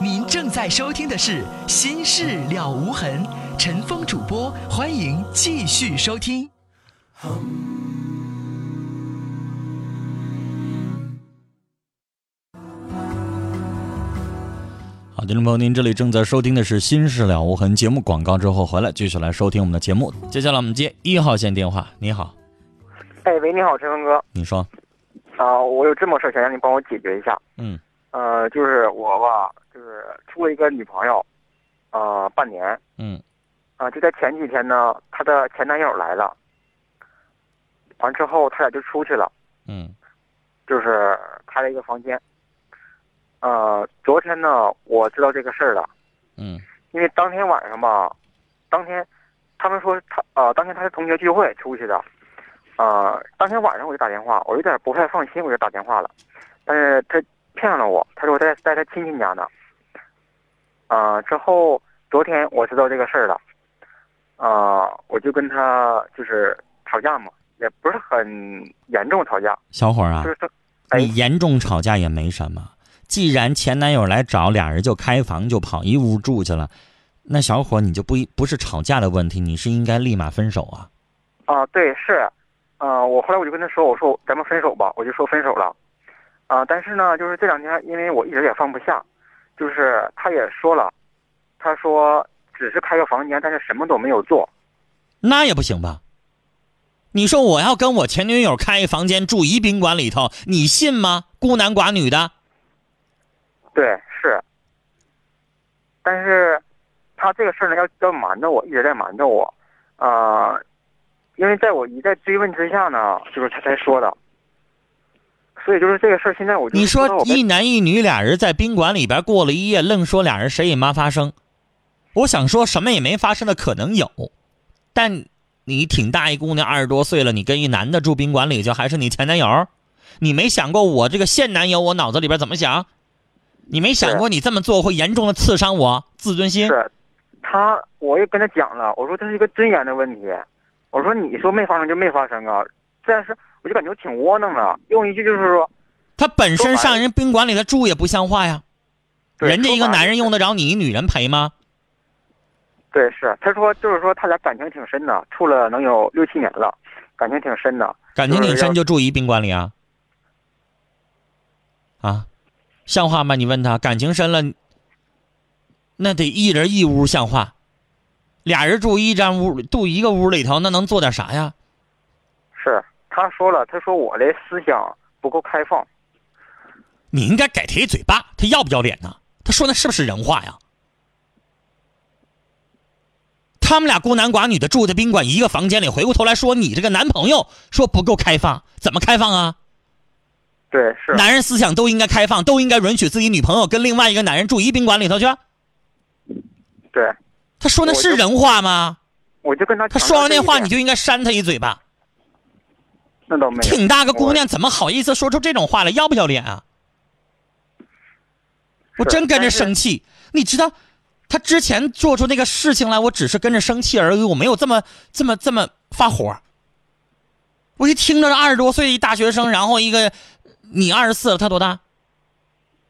您正在收听的是《心事了无痕》，陈峰主播，欢迎继续收听。好，听众朋友，您这里正在收听的是《心事了无痕》节目，广告之后回来继续来收听我们的节目。接下来我们接一号线电话，你好，哎，喂，你好，陈峰哥。你说，啊、我有这么事想让你帮我解决一下。嗯呃，就是我吧，就是处了一个女朋友，呃，半年。嗯啊、就在前几天呢，她的前男友来了，完之后他俩就出去了，嗯就是开了一个房间。呃，昨天呢，我知道这个事儿了，嗯因为当天晚上吧，当天他们说他呃，当天他是同学聚会出去的，呃，当天晚上我就打电话，我有点不太放心，我就打电话了，但是他骗了我，他说我在在他亲戚家呢。呃，之后昨天我知道这个事儿了，呃，我就跟他就是吵架嘛，也不是很严重吵架，小伙儿啊就，是他，哎。你严重吵架也没什么，既然前男友来找，俩人就开房就跑一屋住去了，那小伙你就不一不是吵架的问题，你是应该立马分手啊。啊、对，是，呃，我后来我就跟他说，我说咱们分手吧，我就说分手了，啊、但是呢，就是这两天，因为我一直也放不下，就是他也说了，他说只是开个房间，但是什么都没有做，那也不行吧？你说我要跟我前女友开一房间住一宾馆里头，你信吗？孤男寡女的，对，是，但是他这个事儿呢，要要瞒着我，一直在瞒着我，呃，因为在我一再追问之下呢，就是他才说的，所以就是这个事儿，现在我就你说一男一女俩人在宾馆里边过了一夜，愣说俩人谁也没发生。我想说什么也没发生的可能有，但你挺大一姑娘，二十多岁了，你跟一男的住宾馆里去，还是你前男友？你没想过我这个现男友，我脑子里边怎么想？你没想过你这么做会严重的刺伤我自尊心？是，他我也跟他讲了，我说这是一个尊严的问题，我说你说没发生就没发生啊，但是我就感觉挺窝囊的，用一句就是说，他本身上人宾馆里头住也不像话呀，人家一个男人用，得着你一女人陪吗？对，是，他说就是说他俩感情挺深的，处了能有六七年了，感情挺深的，感情挺深就住一宾馆里啊？啊，像话吗？你问他感情深了，那得一人一屋像话，俩人住一张屋，住一个屋里头，那能做点啥呀？是，他说了，他说我的思想不够开放，你应该给他一嘴巴，他要不要脸呢？他说那是不是人话呀？他们俩孤男寡女的住在宾馆一个房间里，回过头来说你这个男朋友说不够开放，怎么开放啊？对，是，男人思想都应该开放，都应该允许自己女朋友跟另外一个男人住一宾馆里头去。对，他说那是人话吗？我就跟他他说完那话，你就应该扇他一嘴巴。那倒没有，挺大个姑娘，怎么好意思说出这种话来？要不要脸啊？我真跟着生气。你知道，他之前做出那个事情来，我只是跟着生气而已，我没有这么这么这么发火。我一听着二十多岁一大学生，然后一个你二十四，他多大？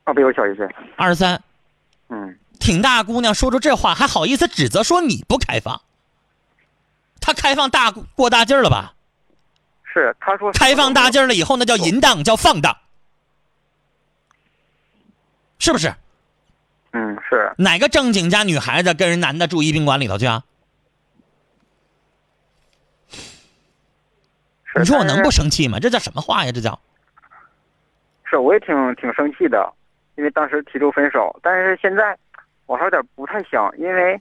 啊，比我小一岁，二十三，嗯，挺大姑娘说出这话，还好意思指责说你不开放？他开放大过大劲儿了吧？是，他说开放大劲儿了以后，那叫淫荡，叫放荡，是不是？嗯，是，哪个正经家女孩子跟人男的住一宾馆里头去啊？你说我能不生气吗？这叫什么话呀？这叫是，我也挺挺生气的，因为当时提出分手，但是现在我还有点不太想，因为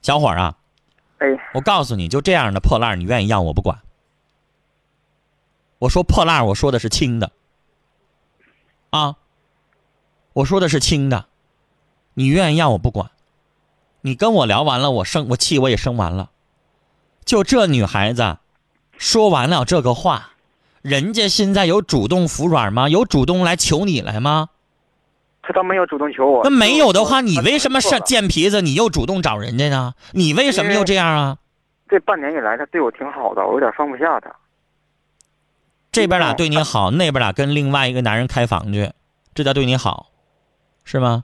小伙儿啊！哎，我告诉你，就这样的破烂，你愿意要我不管。我说破烂，我说的是轻的，啊，我说的是轻的，你愿意让我不管。你跟我聊完了，我生我气我也生完了。就这女孩子，说完了这个话，人家现在有主动服软吗？有主动来求你来吗？他倒没有主动求我。那没有的话，你为什么是他错了贱皮子？你又主动找人家呢？你为什么又这样啊？这半年以来，他对我挺好的，我有点放不下他。这边俩对你好，那边俩跟另外一个男人开房去，这叫对你好，是吗？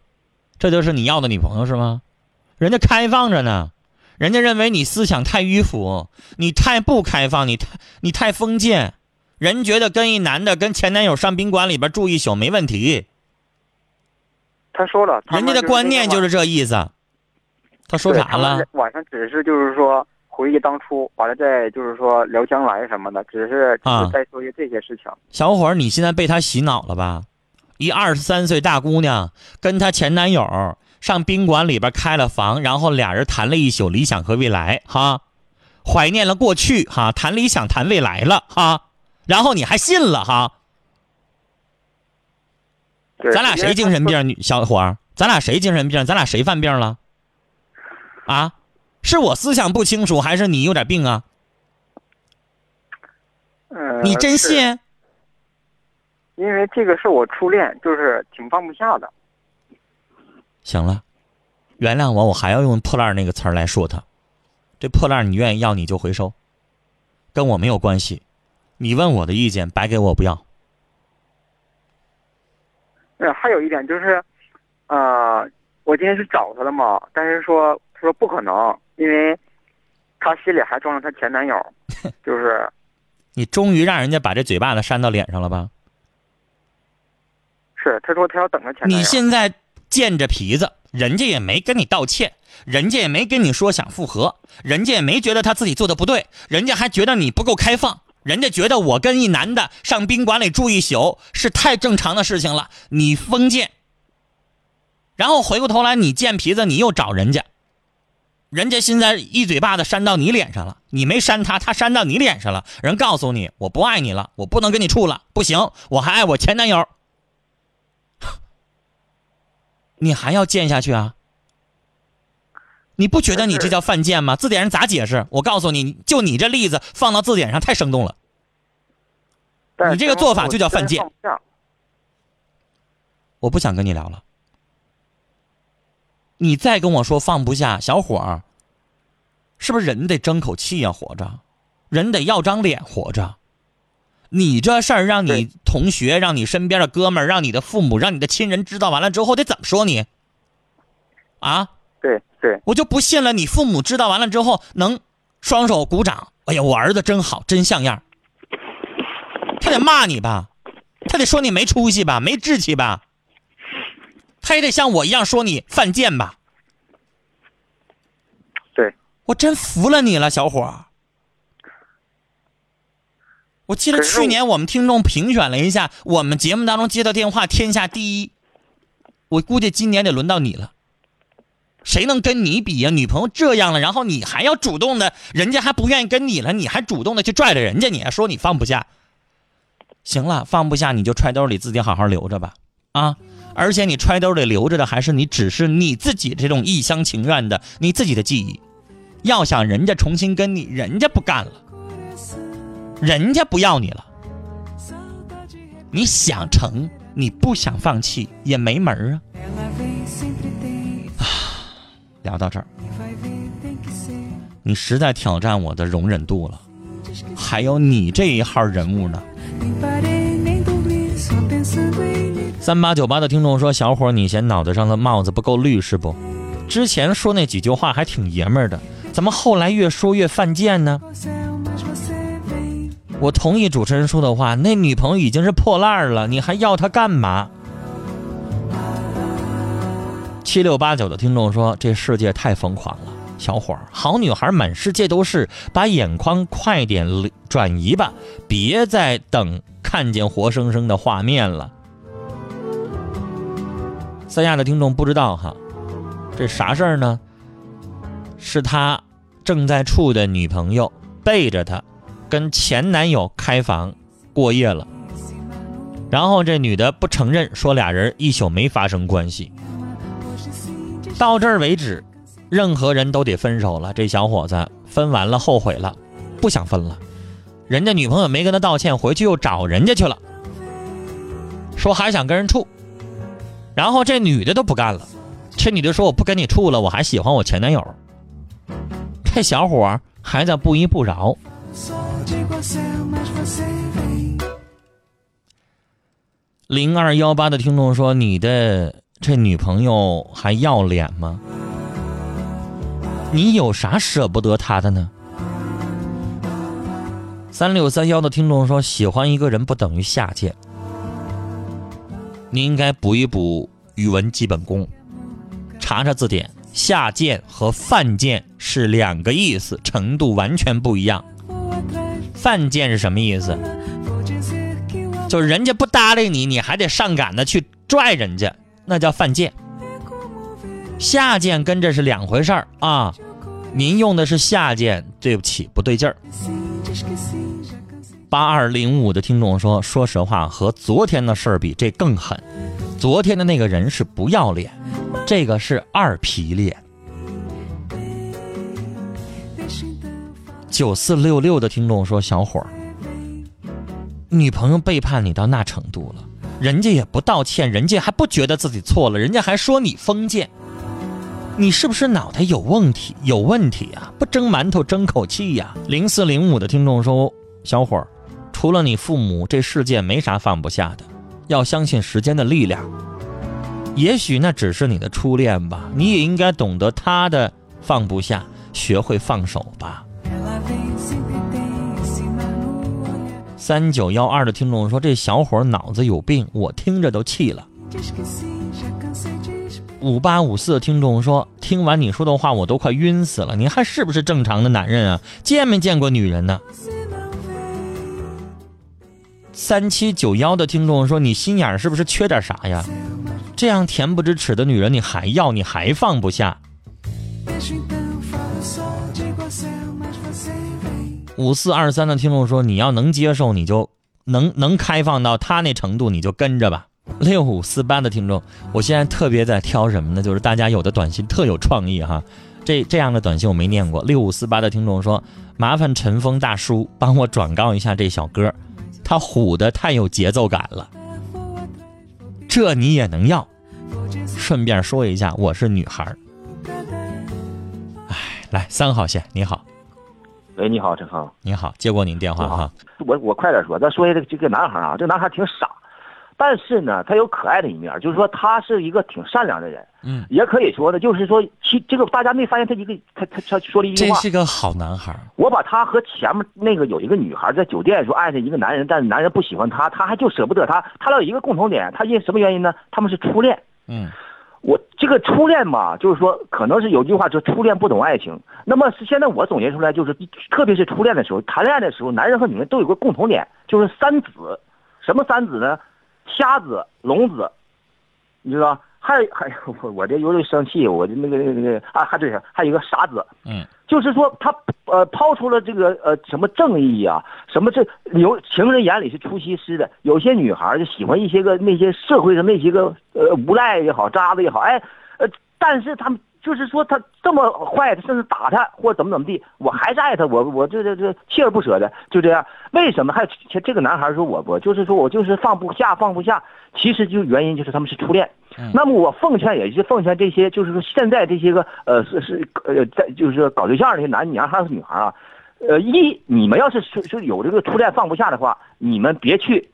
这就是你要的女朋友是吗？人家开放着呢，人家认为你思想太迂腐，你太不开放，你太你太封建，人觉得跟一男的跟前男友上宾馆里边住一宿没问题。他说了，人家的观念就是这意思。他说啥了？？晚上只是就是说回忆当初，完了再就是说聊将来什么的，只是只啊是再说一些这些事情。小伙儿，你现在被他洗脑了吧？一二十三岁大姑娘跟她前男友上宾馆里边开了房，然后俩人谈了一宿理想和未来，哈，怀念了过去，哈，谈理想谈未来了，哈，然后你还信了，哈，对，咱俩谁精神病？女小伙儿，咱俩谁精神病？咱俩谁犯病了？啊，是我思想不清楚，还是你有点病啊？他？呃，你真？信？因为这个是我初恋，就是挺放不下的。行了，原谅我，我还要用破烂那个词儿来说他。这破烂你愿意要你就回收，跟我没有关系。你问我的意见，白给我不要。呃，还有一点就是，呃，我今天去找他了嘛，但是说他说不可能，因为她心里还装着她前男友，就是你终于让人家把这嘴巴子扇到脸上了吧？是她说她要等着前男友。你现在见着皮子，人家也没跟你道歉，人家也没跟你说想复合，人家也没觉得他自己做的不对，人家还觉得你不够开放，人家觉得我跟一男的上宾馆里住一宿是太正常的事情了，你封建。然后回过头来，你贱皮子，你又找人家，人家现在一嘴巴子扇到你脸上了，你没扇他，他扇到你脸上了，人告诉你我不爱你了，我不能跟你处了，不行，我还爱我前男友。你还要贱下去啊？你不觉得你这叫犯贱吗？字典上咋解释？我告诉你，就你这例子放到字典上太生动了。你这个做法就叫犯贱我不想跟你聊了。你再跟我说放不下，小伙儿，是不是人得争口气呀、活着，人得要张脸活着。你这事儿让你同学、让你身边的哥们儿、让你的父母、让你的亲人知道完了之后，得怎么说你？啊？对对，我就不信了，你父母知道完了之后能双手鼓掌，哎呀，我儿子真好，真像样。他得骂你吧，他得说你没出息吧，没志气吧，他也得像我一样说你犯贱吧。对，我真服了你了，小伙儿。我记得去年我们听众评选了一下，我们节目当中接到电话天下第一，我估计今年得轮到你了。谁能跟你比呀、女朋友这样了，然后你还要主动的，人家还不愿意跟你了，你还主动的去拽着人家，你还说你放不下。行了，放不下你就揣兜里自己好好留着吧，啊！而且你揣兜里留着的还是你只是你自己这种一厢情愿的你自己的记忆。要想人家重新跟你，人家不干了，人家不要你了。你想成，你不想放弃也没门儿啊。Ela vem sempre tem, 聊到这儿，你实在挑战我的容忍度了。还有你这一号人物呢？三八九八的听众说：“小伙，你嫌脑袋上的帽子不够绿是不？之前说那几句话还挺爷们儿的，怎么后来越说越犯贱呢我同意主持人说的话，那女朋友已经是破烂了，你还要她干嘛？”七六八九的听众说：“这世界太疯狂了，小伙儿，好女孩满世界都是，把眼眶快点转移吧，别再等看见活生生的画面了。”三亚的听众不知道哈，这啥事儿呢？是他正在处的女朋友背着他，跟前男友开房过夜了，然后这女的不承认，说俩人一宿没发生关系。到这儿为止，任何人都得分手了。这小伙子分完了，后悔了，不想分了。人家女朋友没跟他道歉，回去又找人家去了，说还想跟人处。然后这女的都不干了，这女的说我不跟你处了，我还喜欢我前男友。这小伙还在不依不饶。零二幺八的听众说：“你的这女朋友还要脸吗？你有啥舍不得她的呢？”三六三幺的听众说：“喜欢一个人不等于下贱，你应该补一补语文基本功，查查字典，下贱和犯贱是两个意思，程度完全不一样。犯贱是什么意思？就是人家不搭理你，你还得上赶的去拽人家，那叫犯贱。下贱跟这是两回事儿啊。您用的是下贱，对不起，不对劲儿。八二零五的听众说：“说实话，和昨天的事儿比，这更狠。昨天的那个人是不要脸，这个是二皮脸。”九四六六的听众说：“小伙儿，女朋友背叛你到那程度了，人家也不道歉，人家还不觉得自己错了，人家还说你封建，你是不是脑袋有问题？有问题啊！不蒸馒头争口气呀！”零四零五的听众说：“小伙儿，除了你父母，这世界没啥放不下的，要相信时间的力量。也许那只是你的初恋吧，你也应该懂得他的放不下，学会放手吧。”三九幺二的听众说：“这小伙脑子有病，我听着都气了。”五八五四的听众说：“听完你说的话，我都快晕死了。你还是不是正常的男人啊？见没见过女人呢？”三七九幺的听众说：“你心眼是不是缺点啥呀？这样恬不知耻的女人你还要，你还放不下？”五四二三的听众说：“你要能接受，你就能能开放到他那程度，你就跟着吧。”六五四八的听众，我现在特别在挑什么呢？就是大家有的短信特有创意哈，这这样的短信我没念过。六五四八的听众说：“麻烦陈峰大叔帮我转告一下这小哥，他唬的太有节奏感了。”这你也能要？顺便说一下，我是女孩儿。哎，来三号线，你好。喂，你好，陈恒。你好，接过您电话哈。我我快点说，再说一个这个男孩啊，这个男孩挺傻，但是呢，他有可爱的一面，就是说他是一个挺善良的人。嗯，也可以说呢，就是说，其这个大家没发现他一个，他他他说了一句话。这是个好男孩。我把他和前面那个有一个女孩在酒店说爱上一个男人，但是男人不喜欢他，他还就舍不得他。他俩有一个共同点，他因什么原因呢？他们是初恋。嗯。我这个初恋嘛，就是说，可能是有句话说“初恋不懂爱情”。那么是现在我总结出来，就是特别是初恋的时候，谈恋爱的时候，男人和女人都有个共同点，就是三子。什么三子呢？瞎子、聋子，你知道？还还我我这有点生气，我的那个那个那个啊，还对，还有一个傻子。嗯。就是说，他呃抛出了这个呃什么正义啊，什么这有情人眼里是出西施的。有些女孩就喜欢一些个那些社会上那些个呃无赖也好，渣子也好，哎，呃，但是他们就是说他这么坏，甚至打他或者怎么怎么地，我还是爱他，我我这这这锲而不舍的就这样。为什么还这个男孩说我我就是说我就是放不下放不下，其实就原因就是他们是初恋。那么我奉劝，也是奉劝这些，就是说现在这些个呃是是呃在就是搞对象这些男男孩和女孩啊，呃一你们要是是是有这个初恋放不下的话，你们别去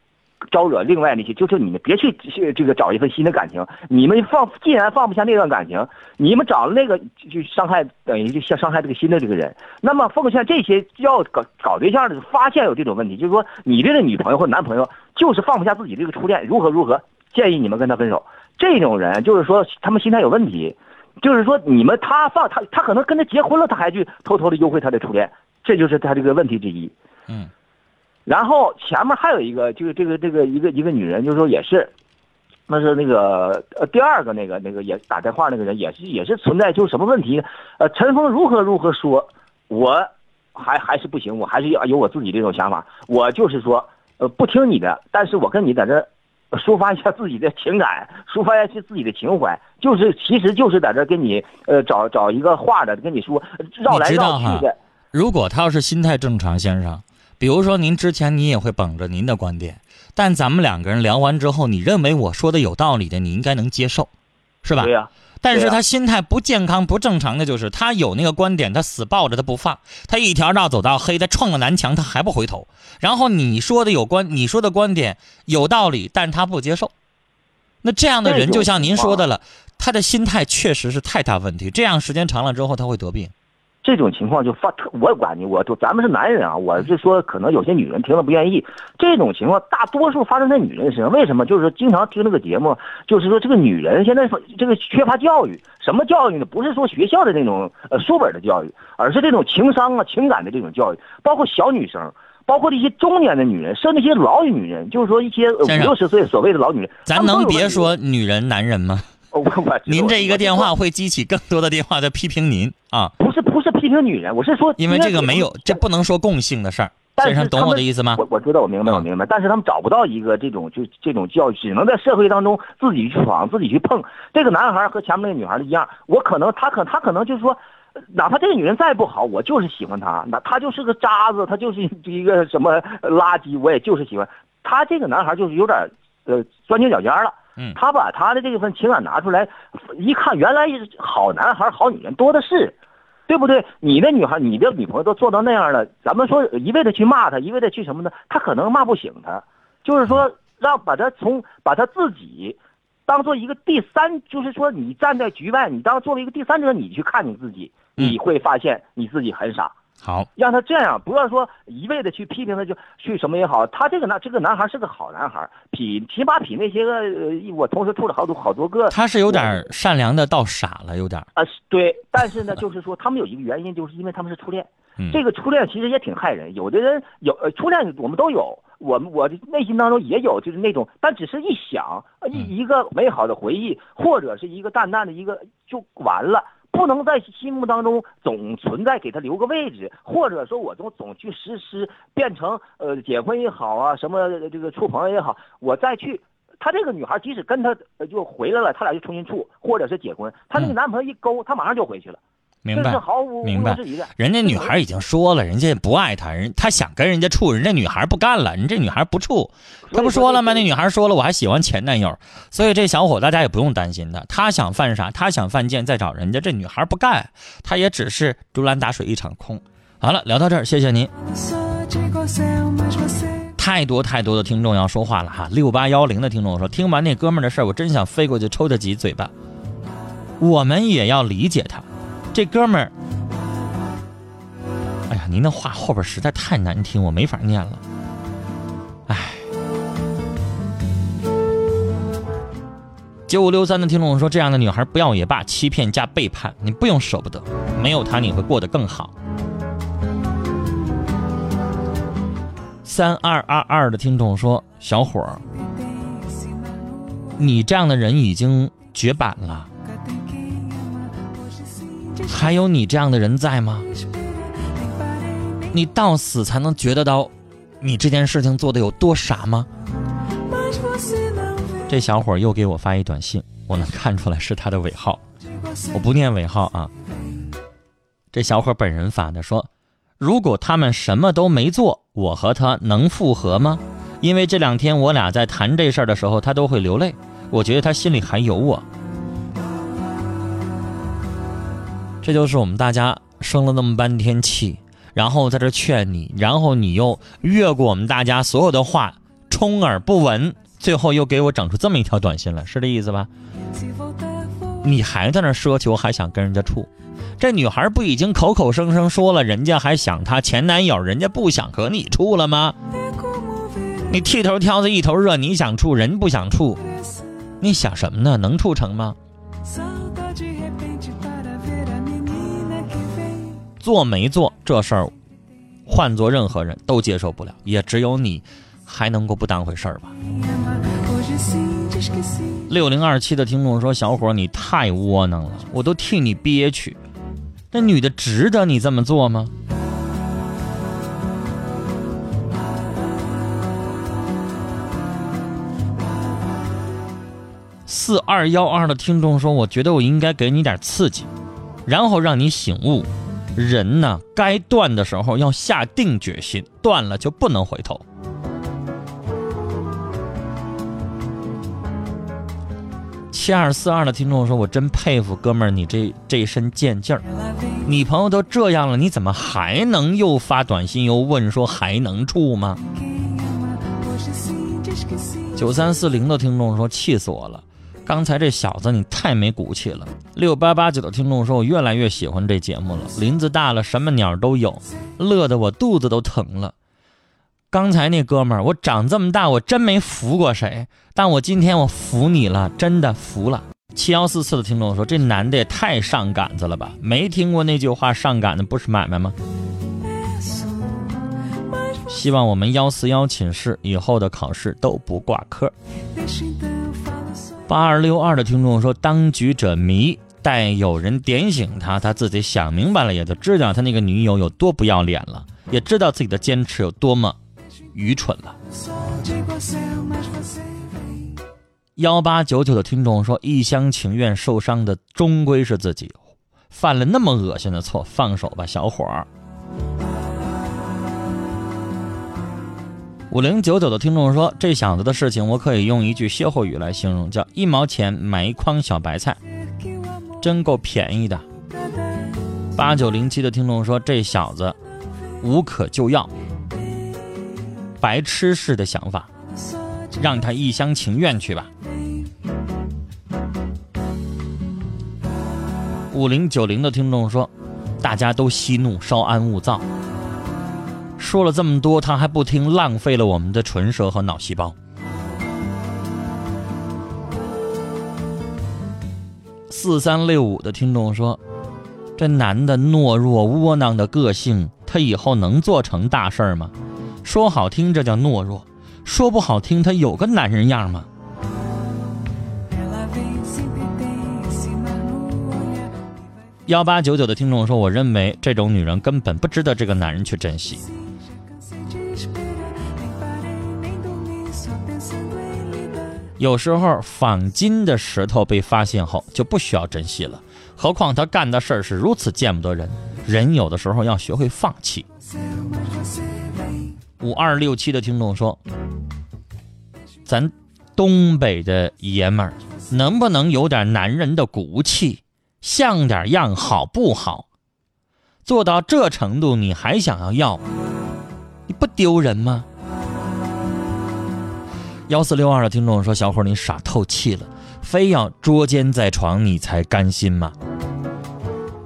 招惹另外那些，就是你们别去这个找一份新的感情。你们放既然放不下那段感情，你们找了那个就伤害等于就像伤害这个新的这个人。那么奉劝这些要搞搞对象的，发现有这种问题，就是说你这个女朋友或男朋友就是放不下自己这个初恋，如何如何，建议你们跟他分手。这种人就是说他们心态有问题，就是说你们他放他他可能跟他结婚了，他还去偷偷的幽会他的初恋，这就是他这个问题之一。嗯，然后前面还有一个，就是这个这个一个一个女人，就是说也是，那是那个呃第二个那个那个也打电话那个人也是也是存在就是什么问题？呃，陈峰如何如何说，我还还是不行，我还是要有我自己这种想法，我就是说呃不听你的，但是我跟你在这。抒发一下自己的情感，抒发一下自己的情怀，就是其实就是在这跟你呃找找一个话的跟你说绕来绕去的。如果他要是心态正常，先生，比如说您之前你也会捧着您的观点，但咱们两个人聊完之后，你认为我说的有道理的，你应该能接受，是吧？对呀。但是他心态不健康、不正常的就是他有那个观点，他死抱着他不放，他一条道走到黑，他撞了南墙，他还不回头。然后你说的有关，你说的观点有道理，但他不接受。那这样的人就像您说的了，他的心态确实是太大问题。这样时间长了之后，他会得病。这种情况就发，我管你，我就咱们是男人啊，我是说，可能有些女人听了不愿意。这种情况大多数发生在女人身上，为什么？就是说经常听这个节目，就是说这个女人现在这个缺乏教育，什么教育呢？不是说学校的那种呃书本的教育，而是这种情商啊、情感的这种教育，包括小女生。包括这些中年的女人，甚至一些老女人，就是说一些五六十岁所谓的老女人，咱能别说女人、男人吗？我我您这一个电话会激起更多的电话在批评您啊，不是不是批评女人，我是说，因为这个没有，这不能说共性的事儿。但是先生懂我的意思吗？我我知道，我明白，我嗯明白。但是他们找不到一个这种就这种教育，只能在社会当中自己去闯，自己去碰。这个男孩和前面那个女孩一样，我可能他可他可能就是说，呃哪怕这个女人再不好，我就是喜欢她。那她就是个渣子，她就是一个什么呃垃圾，我也就是喜欢。他这个男孩就是有点呃钻牛角尖了。嗯他把他的这份情感拿出来，一看，原来好男孩、好女人多的是。对不对？你的女孩、你的女朋友都做到那样了，咱们说一味的去骂他，一味的去什么呢？他可能骂不醒他，就是说让把他从把他自己当做一个第三，就是说你站在局外，你当作为一个第三者，你去看你自己，嗯你会发现你自己很傻。好，让他这样，不要说一味的去批评他，就去什么也好。他这个男这个男孩是个好男孩，比起码比那些个呃，我同时处了好多好多个，他是有点善良的到傻了，有点。啊，是对，但是呢，就是说他们有一个原因，就是因为他们是初恋。嗯这个初恋其实也挺害人，有的人有呃初恋我们都有，我们我的内心当中也有，就是那种，但只是一想一一个美好的回忆，或者是一个淡淡的一个就完了。不能在心目当中总存在，给他留个位置，或者说我总总去实施，变成呃结婚也好啊，什么这个处朋友也好，我再去。她这个女孩即使跟他呃就回来了，他俩就重新处，或者是结婚，她那个嗯男朋友一勾，她马上就回去了。明白。毫无明白。人家女孩已经说了，人家不爱他，人他想跟人家处，人家女孩不干了，人这女孩不处，他不说了吗？那女孩说了，我还喜欢前男友，所以这小伙大家也不用担心他，他想犯傻，他想犯贱再找人家，这女孩不干，他也只是竹篮打水一场空。好了，聊到这儿，谢谢您。太多太多的听众要说话了哈，六八幺零的听众说，听完那哥们儿的事儿，我真想飞过去抽他几嘴巴。我们也要理解他，这哥们儿，哎呀，您的话后边实在太难听，我没法念了。哎，九五六三的听众说，这样的女孩不要也罢，欺骗加背叛，你不用舍不得，没有她你会过得更好。三二二二的听众说：“小伙儿，你这样的人已经绝版了，还有你这样的人在吗？你到死才能觉得到，你这件事情做的有多傻吗这小伙又给我发一短信，我能看出来是他的尾号，我不念尾号啊。这小伙本人发的说：“如果他们什么都没做，我和他能复合吗？因为这两天我俩在谈这事儿的时候，他都会流泪，我觉得他心里还有我。”这就是我们大家生了那么半天气，然后在这劝你，然后你又越过我们大家所有的话，充耳不闻，最后又给我整出这么一条短信来，是这意思吧？你还在那奢求，还想跟人家处？这女孩不已经口口声声说了，人家还想她前男友，人家不想和你处了吗？你剃头挑子一头热，你想处，人不想处，你想什么呢？能处成吗？做没做这事儿，换做任何人都接受不了，也只有你还能够不当回事儿吧。六零二七的听众说：“小伙，你太窝囊了，我都替你憋屈。这女的值得你这么做吗？”四二幺二的听众说：“我觉得我应该给你点刺激，然后让你醒悟，人呢，该断的时候要下定决心，断了就不能回头。”七二四二的听众说：“我真佩服哥们儿，你这这身贱劲儿，女朋友都这样了，你怎么还能又发短信又问说还能处吗？”九三四零的听众说：“气死我了！刚才这小子你太没骨气了。”六八八九的听众说：“我越来越喜欢这节目了，林子大了，什么鸟都有，乐得我肚子都疼了。”刚才那哥们儿，我长这么大我真没服过谁，但我今天我服你了，真的服了。七幺四四的听众说：“这男的也太上杆子了吧？没听过那句话，上杆子不是买卖吗？”希望我们幺四幺寝室以后的考试都不挂科。八二六二的听众说：“当局者迷，待有人点醒他，他自己想明白了，也就知道他那个女友有多不要脸了，也知道自己的坚持有多么愚蠢了。”幺八九九的听众说：“一厢情愿受伤的终归是自己，犯了那么恶心的错，放手吧，小伙儿。”五零九九的听众说：“这小子的事情，我可以用一句歇后语来形容，叫一毛钱买一筐小白菜，真够便宜的。”八九零七的听众说：“这小子无可救药，白痴式的想法，让他一厢情愿去吧。”五零九零的听众说：“大家都息怒，稍安勿躁。”说了这么多，他还不听，浪费了我们的唇舌和脑细胞。四三六五的听众说：“这男的懦弱窝囊的个性，他以后能做成大事儿吗？说好听这叫懦弱，说不好听他有个男人样吗？”幺八九九的听众说：“我认为这种女人根本不值得这个男人去珍惜。”有时候仿金的石头被发现后就不需要珍惜了，何况他干的事儿是如此见不得人。人有的时候要学会放弃。五二六七的听众说：“咱东北的爷们儿能不能有点男人的骨气，像点样好不好？做到这程度你还想要要，你不丢人吗？”幺四六二的听众说：“小伙，你傻透气了，非要捉奸在床，你才甘心吗？”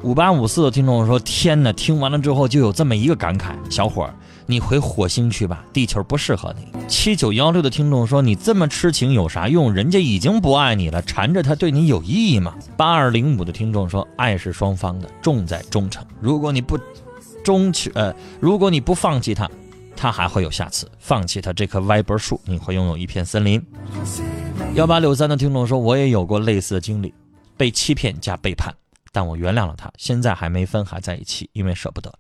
五八五四的听众说：“天哪！听完了之后就有这么一个感慨，小伙，你回火星去吧，地球不适合你。”七九幺六的听众说：“你这么痴情有啥用？人家已经不爱你了，缠着他对你有意义吗？”八二零五的听众说：“爱是双方的，重在忠诚。如果你不忠去，呃，如果你不放弃他。”他还会有下次。放弃他这棵歪脖树，你会拥有一片森林。幺八六三的听众说：“我也有过类似的经历，被欺骗加背叛，但我原谅了他。现在还没分，还在一起，因为舍不得。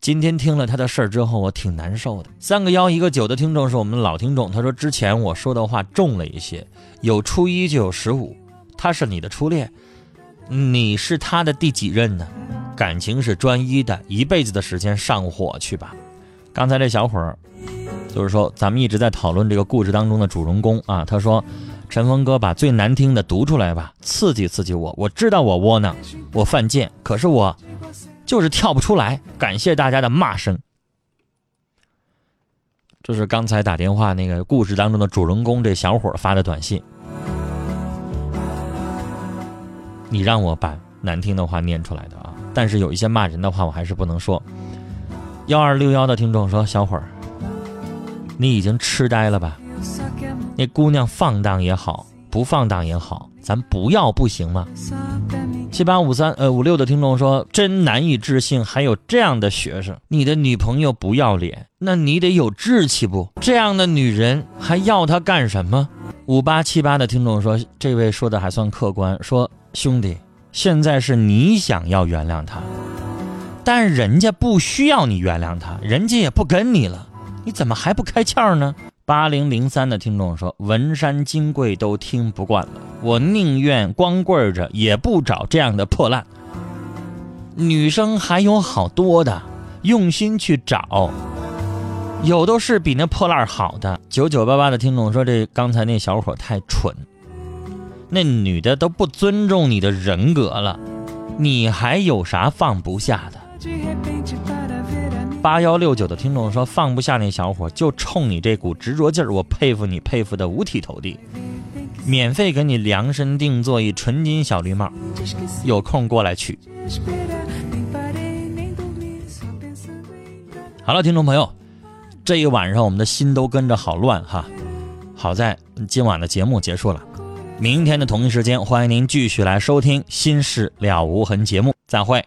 今天听了他的事儿之后，我挺难受的。”三个幺一个九的听众是我们老听众，他说：“之前我说的话重了一些，有初一就有十五。他是你的初恋，你是他的第几任呢？感情是专一的，一辈子的时间上火去吧。”刚才这小伙儿，就是说咱们一直在讨论这个故事当中的主人公啊。他说：“陈峰哥，把最难听的读出来吧，刺激刺激我。我知道我窝囊，我犯贱，可是我就是跳不出来。感谢大家的骂声。”这是刚才打电话那个故事当中的主人公这小伙儿发的短信。你让我把难听的话念出来的啊，但是有一些骂人的话，我还是不能说。幺二六幺的听众说：“小伙儿，你已经痴呆了吧？那姑娘放荡也好，不放荡也好，咱不要不行吗？”七八五三呃五六的听众说：“真难以置信，还有这样的学生。你的女朋友不要脸，那你得有志气不？这样的女人还要她干什么？”五八七八的听众说：“这位说的还算客观，说兄弟，现在是你想要原谅她。”但人家不需要你原谅他，人家也不跟你了，你怎么还不开窍呢？八零零三的听众说：“文山金贵都听不惯了，我宁愿光棍着也不找这样的破烂。女生还有好多的，用心去找，有都是比那破烂好的。”九九八八的听众说：“这刚才那小伙太蠢，那女的都不尊重你的人格了，你还有啥放不下的？八幺六九的听众说放不下那小伙，就冲你这股执着劲儿，我佩服你，佩服的五体投地。免费给你量身定做一纯金小绿帽，有空过来取。好了，听众朋友，这一晚上我们的心都跟着好乱哈。好在今晚的节目结束了，明天的同一时间，欢迎您继续来收听《心事了无痕》节目，再会。